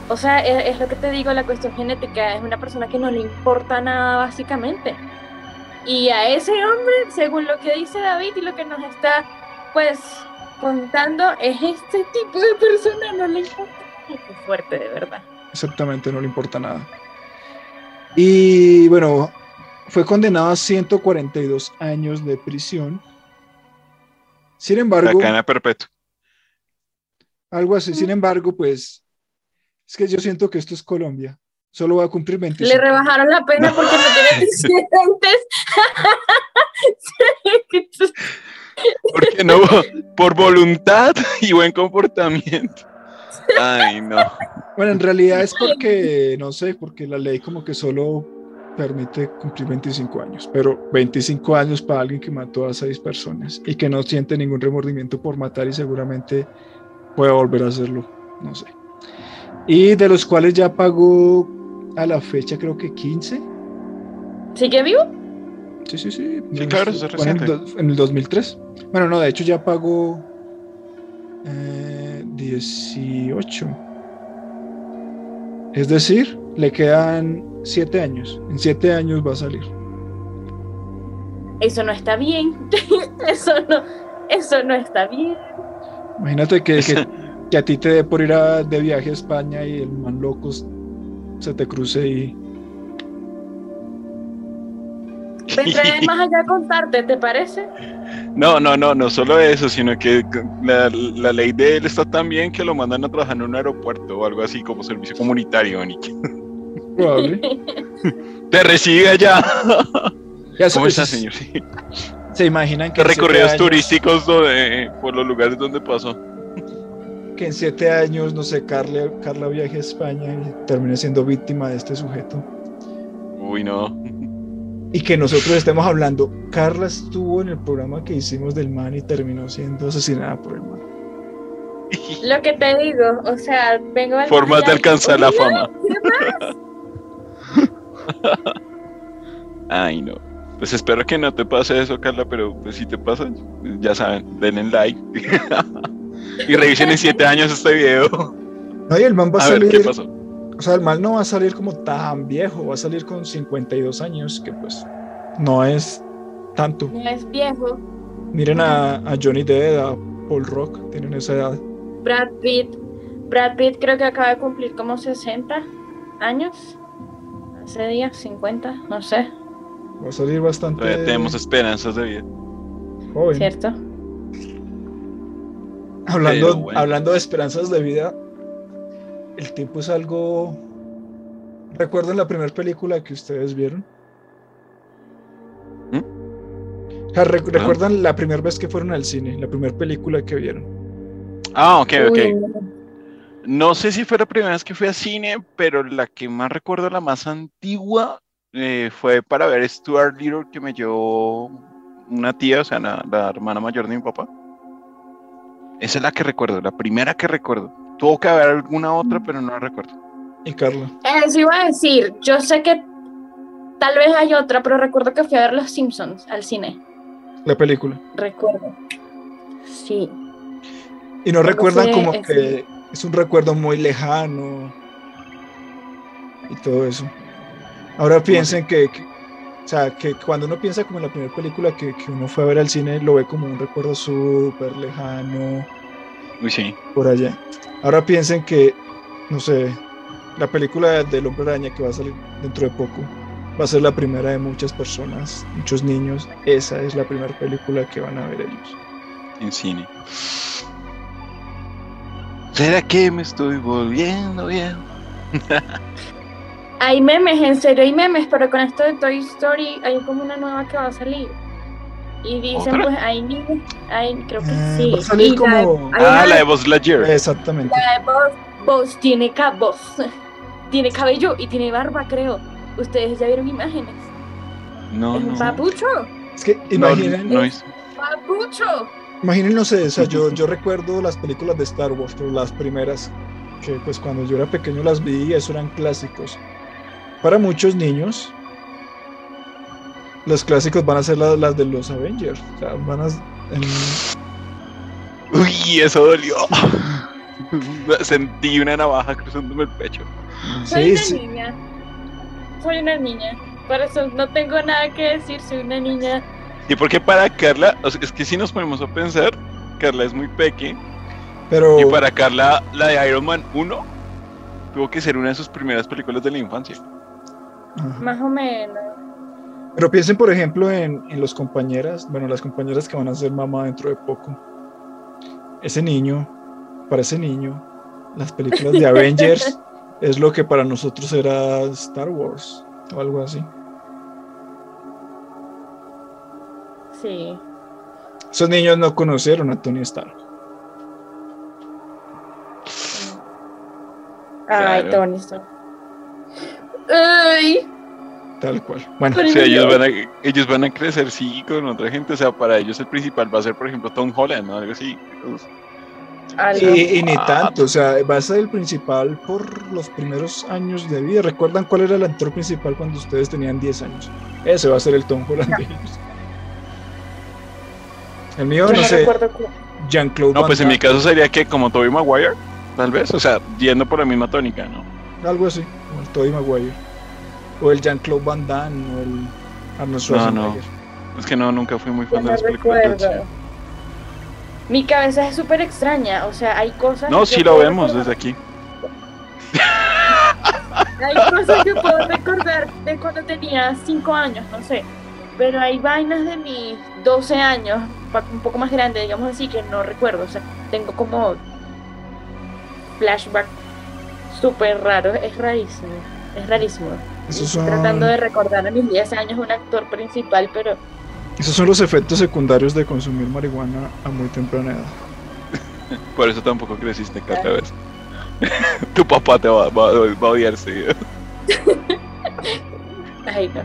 O sea, es, lo que te digo, la cuestión genética. Es una persona que no le importa nada, básicamente. Y a ese hombre, según lo que dice David y lo que nos está, pues, contando, es este tipo de persona, no le importa Qué fuerte, de verdad. Exactamente, no le importa nada. Y bueno, fue condenado a 142 años de prisión. Sin embargo. La cadena perpetua. Algo así. Sin embargo, pues. Es que yo siento que esto es Colombia. Solo va a cumplir 25. Le rebajaron la pena porque no tiene *laughs* antecedentes. *laughs* porque no, por voluntad y buen comportamiento. Ay, no. Bueno, en realidad es porque, no sé, porque la ley como que solo permite cumplir 25 años, pero 25 años para alguien que mató a seis personas y que no siente ningún remordimiento por matar y seguramente puede volver a hacerlo, no sé. Y de los cuales ya pagó a la fecha creo que 15. ¿Sigue vivo? Sí, sí, sí. Sí, claro, eso es reciente. En el, 2003. Bueno, no, de hecho ya pagó... Eh, 18. Es decir, le quedan 7 años. En 7 años va a salir. Eso no está bien. *laughs* eso, no, eso no está bien. Imagínate que, *laughs* que, a ti te dé por ir a, de viaje a España y el man loco se te cruce y Vendré más allá a contarte, ¿te parece? *laughs* No, no, no, no solo eso, sino que la, ley de él está tan bien que lo mandan a trabajar en un aeropuerto o algo así como servicio comunitario, Nick. *laughs* Te recibe allá. *laughs* ¿Cómo está, señor? ¿Se imaginan que recorridos turísticos por los lugares donde pasó? que en siete años, no sé, Carla, Carla viaje a España y termine siendo víctima de este sujeto. Uy, no. Y que nosotros estemos hablando, Carla estuvo en el programa que hicimos del man y terminó siendo asesinada por el man. Lo que te digo, o sea, vengo al Formas de alcanzar la fama. *laughs* Ay, no. Pues espero que no te pase eso, Carla, pero pues si te pasa, ya saben, denle like. *laughs* y revisen en siete años este video. No, y el man va a, A salir. ver qué pasó. O sea, el man no va a salir como tan viejo, va a salir con 52 años, que pues no es tanto. No es viejo. Miren a, a Johnny Depp, a Paul Rock, tienen esa edad. Brad Pitt. Brad Pitt creo que acaba de cumplir como 60 años. Hace días, 50, no sé. Va a salir bastante Todavía tenemos esperanzas de vida. joven. ¿Cierto? Hablando, bueno. hablando de esperanzas de vida, el tiempo es algo... ¿Recuerdan la primera película que ustedes vieron? ¿Mm? O sea, rec- ¿Recuerdan la primera vez que fueron al cine? La primera película que vieron. Ah, ok, ok. Uy, No sé si fue la primera vez que fui a cine, pero la que más recuerdo, la más antigua, eh, fue para ver Stuart Little que me llevó una tía, o sea, la, la hermana mayor de mi papá. Esa es la que recuerdo, la primera que recuerdo. Tuvo que haber alguna otra, pero no la recuerdo. Y Carla. Eso iba a decir, yo sé que tal vez hay otra, pero recuerdo que fui a ver Los Simpsons al cine. La película. Recuerdo. Sí. Y no recuerdan como que es un recuerdo muy lejano y todo eso. Ahora piensen que, que- o sea, que cuando uno piensa como en la primera película que, que uno fue a ver al cine, lo ve como un recuerdo súper lejano Uy, sí. por allá. Ahora piensen que, no sé, la película del Hombre Araña que va a salir dentro de poco va a ser la primera de muchas personas, muchos niños. Esa es la primera película que van a ver ellos. En cine. ¿Será que me estoy volviendo bien? *laughs* Hay memes, en serio hay memes, pero con esto de Toy Story hay como una nueva que va a salir. Y dicen, ¿Otra? pues hay niños, hay, creo que Eh, sí. va a salir Y la- como- Ah, una- la de Buzz Lightyear. Exactamente. la de Buzz, Buzz tiene, Buzz *laughs* tiene cabello y tiene barba, creo. Ustedes ya vieron imágenes. No, es un no. papucho. Es que No, imaginen, no es- Papucho. imaginen, no sé, o sea, yo, yo recuerdo las películas de Star Wars, pero las primeras, que pues cuando yo era pequeño las vi y eso eran clásicos. Para muchos niños, los clásicos van a ser las, las de los Avengers. O sea, van a... en- Uy, eso dolió. *laughs* Sentí una navaja cruzándome el pecho. Soy sí, una sí. niña. Soy una niña. Por eso no tengo nada que decir, soy una niña. Y porque para Carla, o sea, es que si nos ponemos a pensar, Carla es muy peque. Pero, Y para Carla, la de Iron Man 1 tuvo que ser una de sus primeras películas de la infancia. Ajá. Más o menos. Pero piensen, por ejemplo, en, en los compañeras, bueno, las compañeras que van a ser mamá dentro de poco. Ese niño, para ese niño, las películas de *laughs* Avengers es lo que para nosotros era Star Wars o algo así. Sí. Esos niños no conocieron a Tony Stark. Ay, Claro. Tony Stark. Ay, Tal cual. Bueno, O sea, ellos van, a, ellos van a crecer, sí, con otra gente. O sea, para ellos el principal va a ser, por ejemplo, Tom Holland, ¿no? Algo así. Pues, y, y ni tanto, o sea, va a ser el principal por los primeros años de vida. ¿Recuerdan cuál era el actor principal cuando ustedes tenían 10 años? Ese va a ser el Tom Holland de ellos. El mío, no no sé, Jean-Claude No, pues en mi caso sería que como Tobey Maguire, tal vez. O sea, yendo por la misma tónica, ¿no? algo así, como el Tobey Maguire. O el Jean-Claude Van Damme o el Arnold Schwarzenegger. Es que no, nunca fui muy fan de no las películas de acción. Mi cabeza es súper extraña, o sea, hay cosas. No, que sí lo vemos recordar- desde aquí. Hay cosas que puedo recordar de cuando tenía 5 años, no sé. Pero hay vainas de mis 12 años, un poco más grande, digamos así, que no recuerdo. O sea, tengo como flashback súper raro. Es rarísimo. Es rarísimo. Esos Estoy son, tratando de recordar a mis 10 años un actor principal, pero esos son los efectos secundarios de consumir marihuana a muy temprana edad. *laughs* Por eso tampoco creciste cada vez. *laughs* tu papá te va, va, a odiar seguido. *laughs* Ay, no.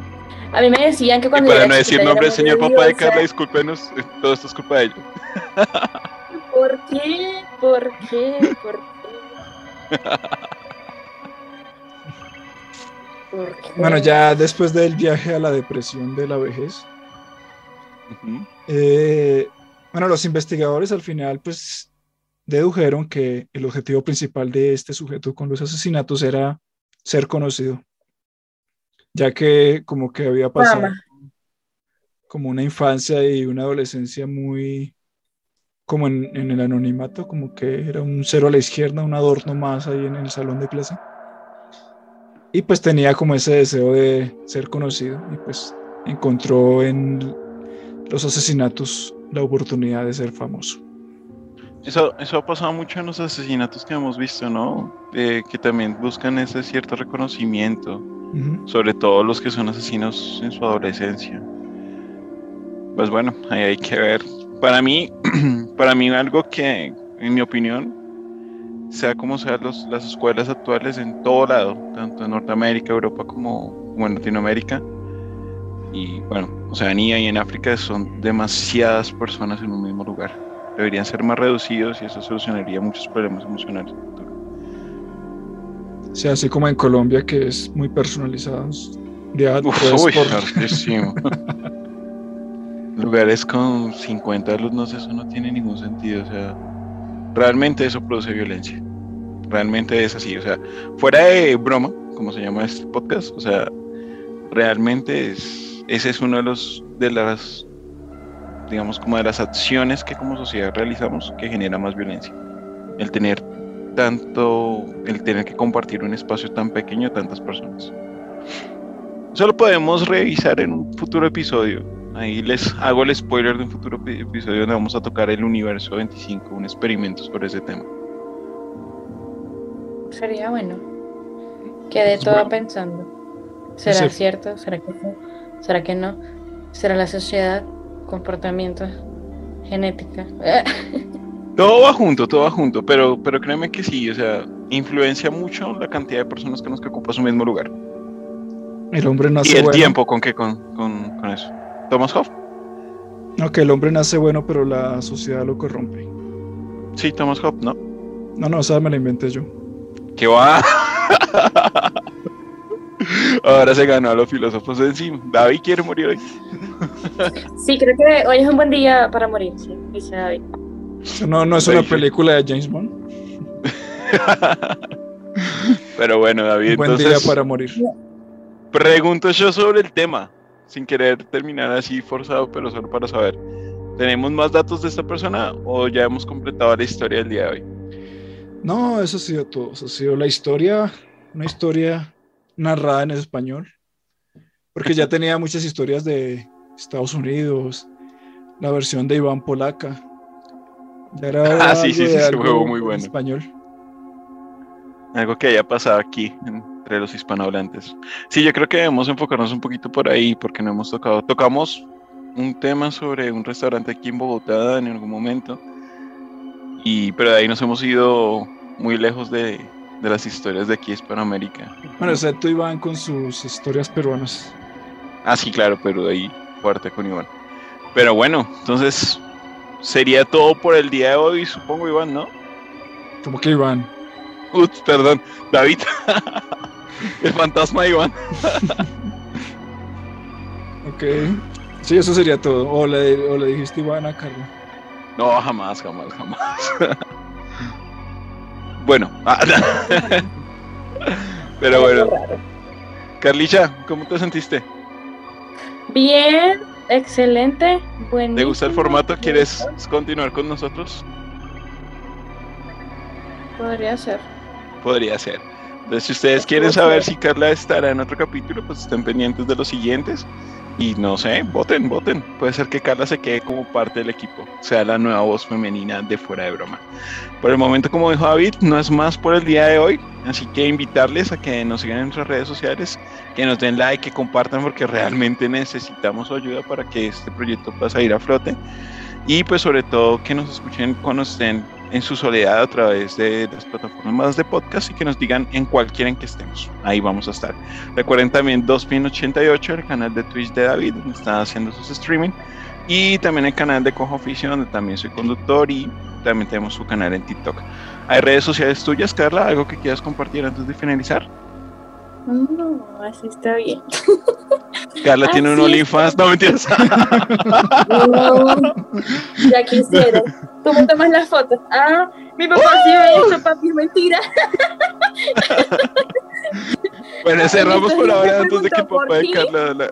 A mí me decían que cuando. Y para no decir nombre, señor papá de Carla, discúlpenos, eh, todo esto es culpa de ellos. ¿Por qué? ¿Por qué? ¿Por qué? Bueno, ya después del viaje a la depresión de la vejez, eh, bueno, los investigadores al final pues dedujeron que el objetivo principal de este sujeto con los asesinatos era ser conocido, ya que como que había pasado como una infancia y una adolescencia muy como en, el anonimato, como que era un cero a la izquierda, un adorno más ahí en el salón de clase. Y pues tenía como ese deseo de ser conocido y pues encontró en los asesinatos la oportunidad de ser famoso. Eso, eso ha pasado mucho en los asesinatos que hemos visto, ¿no? que también buscan ese cierto reconocimiento, sobre todo los que son asesinos en su adolescencia. Pues bueno, ahí hay que ver. Para mí, *clears throat* para mí algo que, en mi opinión, sea como sean las escuelas actuales en todo lado, tanto en Norteamérica, Europa como, como en Latinoamérica, y bueno, Oceanía y en África son demasiadas personas en un mismo lugar. Deberían ser más reducidos y eso solucionaría muchos problemas emocionales. Sí, así como en Colombia que es muy personalizado. Ya uy, *laughs* Lugares con 50 alumnos, eso no tiene ningún sentido. O sea, realmente eso produce violencia. Realmente es así. O sea, fuera de broma, como se llama este podcast, o sea, realmente es ese es uno de los de las digamos como de las acciones que como sociedad realizamos que genera más violencia. El tener tanto, el tener que compartir un espacio tan pequeño a tantas personas. Eso lo podemos revisar en un futuro episodio. Ahí les hago el spoiler de un futuro episodio donde vamos a tocar el universo 25, un experimento sobre ese tema. Sería bueno. Quedé toda pensando. ¿Será cierto? ¿Será que ¿Será que no? ¿Será la sociedad? ¿Comportamiento? ¿Genética? *laughs* todo va junto, todo va junto, pero, pero créeme que sí, o sea, influencia mucho la cantidad de personas que nos que ocupa su mismo lugar. El hombre nace Y el tiempo con que con, con, con, eso. Thomas Hoff. No, que el hombre nace bueno, pero la sociedad lo corrompe. Sí, Thomas Hoff, ¿no? No, no, o sea, me la inventé yo. ¿Qué va? *laughs* Ahora se ganó a los filósofos encima. David quiere morir hoy. Sí, creo que hoy es un buen día para morir, sí, dice David. No, no es una película de James Bond. *laughs* Pero bueno, David. Un buen día para morir. Pregunto yo sobre el tema, sin querer terminar así forzado, pero solo para saber. ¿Tenemos más datos de esta persona o ya hemos completado la historia del día de hoy? No, eso ha sido todo. Eso ha sido la historia, una historia narrada en español, porque ya tenía muchas historias de Estados Unidos, la versión de Iván Polaca. Ya era *laughs* ah, sí, sí, sí, juego muy bueno. español. Algo que haya pasado aquí entre los hispanohablantes. Sí, yo creo que debemos enfocarnos un poquito por ahí, porque no hemos tocado. Tocamos un tema sobre un restaurante aquí en Bogotá en algún momento, y, pero de ahí nos hemos ido muy lejos de, de las historias de aquí Hispanoamérica. Bueno, excepto Iván con sus historias peruanas. Ah, sí, claro, pero ahí fuerte con Iván. Pero bueno, entonces sería todo por el día de hoy, supongo, Iván, ¿no? ¿Cómo que Iván? Ups, perdón, David. *laughs* el fantasma de Iván. ok. Sí, eso sería todo. O le, o le dijiste Iván a Carlos. No, jamás, jamás, jamás. Bueno. Ah, pero bueno. Carlicha, ¿cómo te sentiste? Bien, excelente. ¿Te gusta el formato? ¿Quieres continuar con nosotros? Podría ser. Podría ser. Entonces, si ustedes quieren saber si Carla estará en otro capítulo, pues estén pendientes de los siguientes. Y no sé, voten, voten. Puede ser que Carla se quede como parte del equipo, sea la nueva voz femenina de fuera de broma. Por el momento, como dijo David, no es más por el día de hoy. Así que invitarles a que nos sigan en nuestras redes sociales, que nos den like, que compartan, porque realmente necesitamos su ayuda para que este proyecto pueda ir a flote. Y pues sobre todo que nos escuchen cuando estén en su soledad a través de las plataformas de podcast y que nos digan en cuál quieren que estemos. Ahí vamos a estar. Recuerden también 2pin88, el canal de Twitch de David, donde está haciendo sus streaming. Y también el canal de Cojo Oficio, donde también soy conductor y también tenemos su canal en TikTok. ¿Hay redes sociales tuyas, Carla? ¿Algo que quieras compartir antes de finalizar? No, así está bien. *laughs* Carla tiene un OnlyFans, no mentiras. No, ya quisiera. ¿Cómo tomas las fotos? Ah, mi papá sí ve eso, papi, mentira. *laughs* Bueno, cerramos por ahora antes de que papá de Carla. La...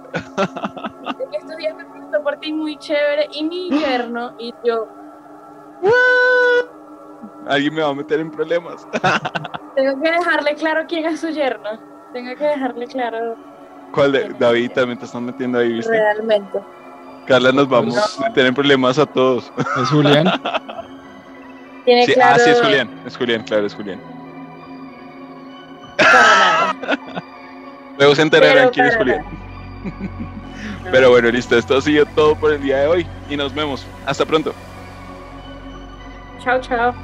Estos días me preguntó por ti muy chévere y mi *gasps* yerno y yo. Alguien me va a meter en problemas. *laughs* Tengo que dejarle claro quién es su yerno. Tengo que dejarle claro. ¿Cuál de David también te están metiendo ahí, viste? Realmente. Carla, nos vamos a meter en problemas a todos. ¿Es Julián? Tiene Sí, claro. Ah, sí, es Julián. Es Julián, claro, es Julián. para nada. Luego se enterarán Pero quién es Julián. *laughs* Pero bueno, listo. Esto ha sido todo por el día de hoy. Y nos vemos. Hasta pronto. Chao, chao.